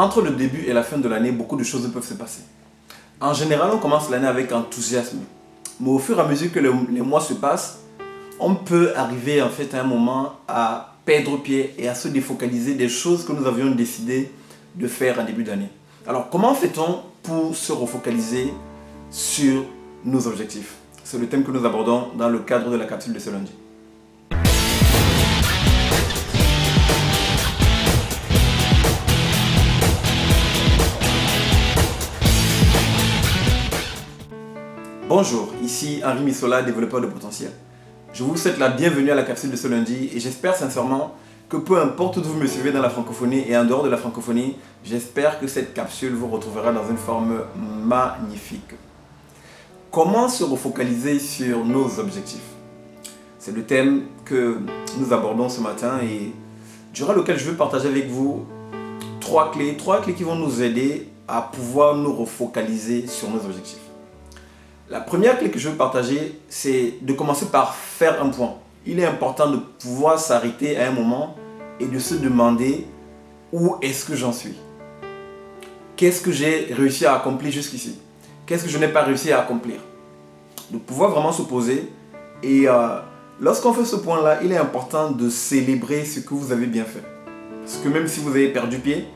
entre le début et la fin de l'année, beaucoup de choses peuvent se passer. En général, on commence l'année avec enthousiasme. Mais au fur et à mesure que les mois se passent, on peut arriver en fait à un moment à perdre pied et à se défocaliser des choses que nous avions décidé de faire en début d'année. Alors, comment fait-on pour se refocaliser sur nos objectifs? C'est le thème que nous abordons dans le cadre de la capsule de ce lundi. Bonjour, ici Henri Missola, développeur de potentiel. Je vous souhaite la bienvenue à la capsule de ce lundi et j'espère sincèrement que peu importe où vous me suivez dans la francophonie et en dehors de la francophonie, j'espère que cette capsule vous retrouvera dans une forme magnifique. Comment se refocaliser sur nos objectifs? C'est le thème que nous abordons ce matin et durant lequel je veux partager avec vous trois clés, trois clés qui vont nous aider à pouvoir nous refocaliser sur nos objectifs. La première clé que je veux partager, c'est de commencer par faire un point. Il est important de pouvoir s'arrêter à un moment et de se demander où est-ce que j'en suis. Qu'est-ce que j'ai réussi à accomplir jusqu'ici? Qu'est-ce que je n'ai pas réussi à accomplir? De pouvoir vraiment se. Et euh, lorsqu'on fait ce point-là, il est important de célébrer ce que vous avez bien fait. Parce que même si vous avez perdu pied,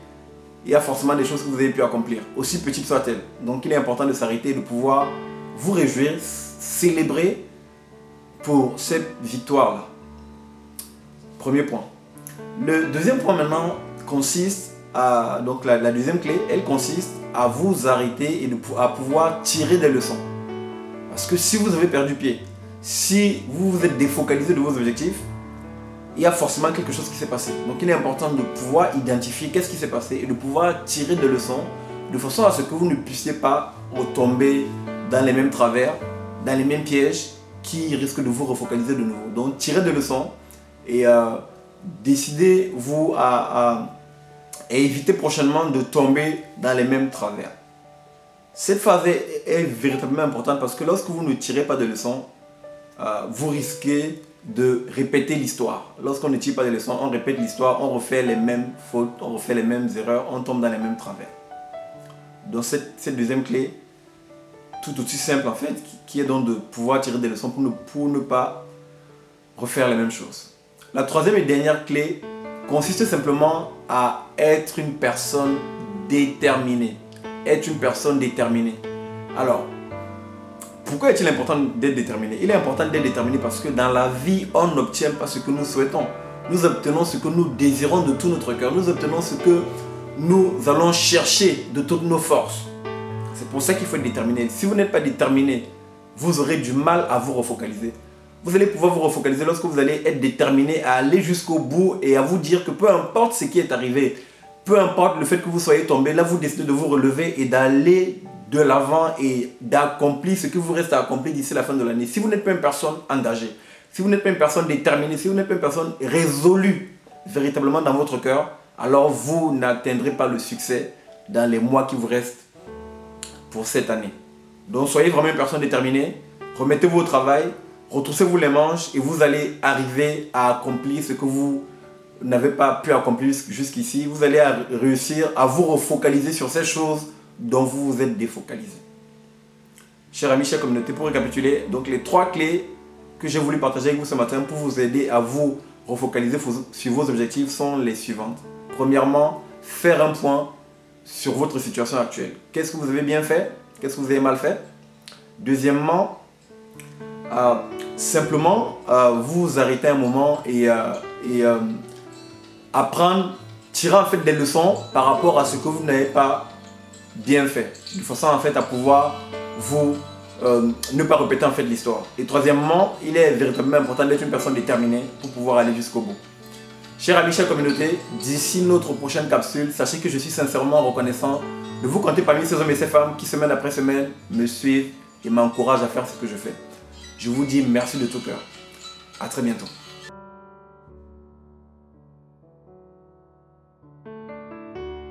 il y a forcément des choses que vous avez pu accomplir, aussi petites soient-elles. Donc il est important de s'arrêter et de pouvoir vous réjouir, célébrer pour cette victoire-là. Premier point. Le deuxième point maintenant consiste à, donc la, deuxième clé, elle consiste à vous arrêter et de, à pouvoir tirer des leçons. Parce que si vous avez perdu pied, si vous vous êtes défocalisé de vos objectifs, il y a forcément quelque chose qui s'est passé. Donc il est important de pouvoir identifier qu'est-ce qui s'est passé et de pouvoir tirer des leçons de façon à ce que vous ne puissiez pas retomber dans les mêmes travers, dans les mêmes pièges qui risquent de vous refocaliser de nouveau. Donc tirez des leçons et euh, décidez-vous à, éviter prochainement de tomber dans les mêmes travers. Cette phase est, véritablement importante parce que lorsque vous ne tirez pas de leçons, euh, vous risquez de répéter l'histoire. Lorsqu'on ne tire pas de leçons, on répète l'histoire, on refait les mêmes fautes, on refait les mêmes erreurs, on tombe dans les mêmes travers. Donc cette, cette deuxième clé, tout aussi simple en fait, qui est donc de pouvoir tirer des leçons pour ne, pour ne pas refaire les mêmes choses. La troisième et dernière clé consiste simplement à être une personne déterminée. Être une personne déterminée. Alors, pourquoi est-il important d'être déterminé? Il est important d'être déterminé parce que dans la vie, on n'obtient pas ce que nous souhaitons. Nous obtenons ce que nous désirons de tout notre cœur. Nous obtenons ce que nous allons chercher de toutes nos forces. C'est pour ça qu'il faut être déterminé. Si vous n'êtes pas déterminé, vous aurez du mal à vous refocaliser. Vous allez pouvoir vous refocaliser lorsque vous allez être déterminé à aller jusqu'au bout et à vous dire que peu importe ce qui est arrivé, peu importe le fait que vous soyez tombé, là vous décidez de vous relever et d'aller de l'avant et d'accomplir ce que vous restez à accomplir d'ici la fin de l'année. Si vous n'êtes pas une personne engagée, si vous n'êtes pas une personne déterminée, si vous n'êtes pas une personne résolue véritablement dans votre cœur, alors vous n'atteindrez pas le succès dans les mois qui vous restent cette année. Donc soyez vraiment une personne déterminée, remettez-vous au travail, retroussez-vous les manches et vous allez arriver à accomplir ce que vous n'avez pas pu accomplir jusqu'ici. Vous allez réussir à vous refocaliser sur ces choses dont vous vous êtes défocalisé. Chers amis, chère communauté, pour récapituler, donc les trois clés que j'ai voulu partager avec vous ce matin pour vous aider à vous refocaliser sur vos objectifs sont les suivantes. Premièrement, faire un point sur votre situation actuelle. Qu'est-ce que vous avez bien fait? Qu'est-ce que vous avez mal fait? Deuxièmement, euh, simplement euh, vous arrêtez un moment et, euh, apprendre, tirer en fait des leçons par rapport à ce que vous n'avez pas bien fait. De façon en fait à pouvoir vous ne pas répéter en fait l'histoire. Et troisièmement, il est véritablement important d'être une personne déterminée pour pouvoir aller jusqu'au bout. Chers amis, chère communauté, d'ici notre prochaine capsule, sachez que je suis sincèrement reconnaissant de vous compter parmi ces hommes et ces femmes qui, semaine après semaine, me suivent et m'encouragent à faire ce que je fais. Je vous dis merci de tout cœur. À très bientôt.